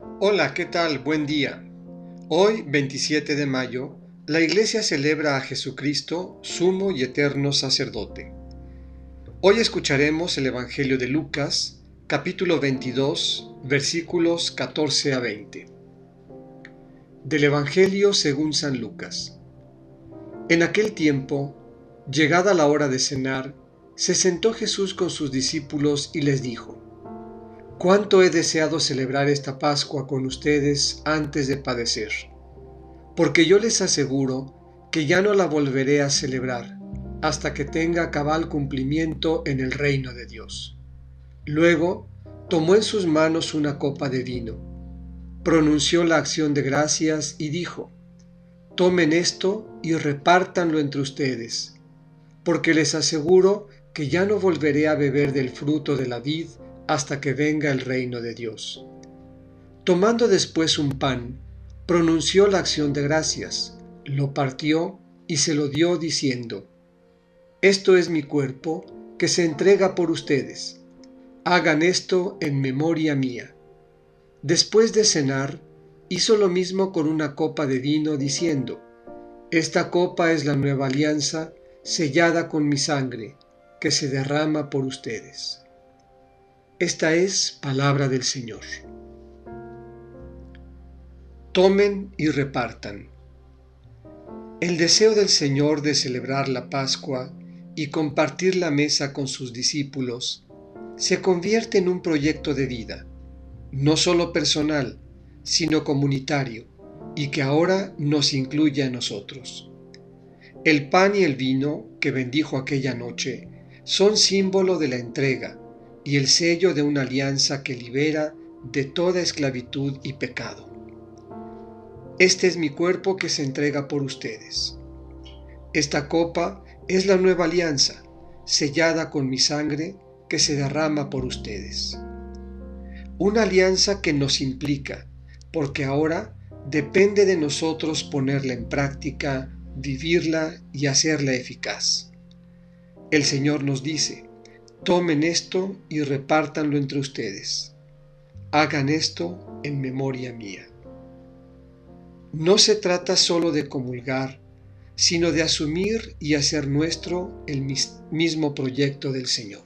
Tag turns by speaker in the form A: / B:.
A: Hola, ¿qué tal? Buen día. Hoy, 27 de mayo, la Iglesia celebra a Jesucristo, sumo y eterno sacerdote. Hoy escucharemos el Evangelio de Lucas, capítulo 22, versículos 14 a 20. Del Evangelio según San Lucas. En aquel tiempo, llegada la hora de cenar, se sentó Jesús con sus discípulos y les dijo, Cuánto he deseado celebrar esta Pascua con ustedes antes de padecer, porque yo les aseguro que ya no la volveré a celebrar hasta que tenga cabal cumplimiento en el reino de Dios. Luego tomó en sus manos una copa de vino, pronunció la acción de gracias y dijo, Tomen esto y repártanlo entre ustedes, porque les aseguro que ya no volveré a beber del fruto de la vid hasta que venga el reino de Dios. Tomando después un pan, pronunció la acción de gracias, lo partió y se lo dio diciendo, Esto es mi cuerpo que se entrega por ustedes. Hagan esto en memoria mía. Después de cenar, hizo lo mismo con una copa de vino, diciendo, Esta copa es la nueva alianza sellada con mi sangre, que se derrama por ustedes. Esta es palabra del Señor. Tomen y repartan. El deseo del Señor de celebrar la Pascua y compartir la mesa con sus discípulos se convierte en un proyecto de vida, no solo personal, sino comunitario, y que ahora nos incluye a nosotros. El pan y el vino que bendijo aquella noche son símbolo de la entrega, y el sello de una alianza que libera de toda esclavitud y pecado. Este es mi cuerpo que se entrega por ustedes. Esta copa es la nueva alianza, sellada con mi sangre que se derrama por ustedes. Una alianza que nos implica, porque ahora depende de nosotros ponerla en práctica, vivirla y hacerla eficaz. El Señor nos dice, Tomen esto y repártanlo entre ustedes. Hagan esto en memoria mía. No se trata solo de comulgar, sino de asumir y hacer nuestro el mismo proyecto del Señor.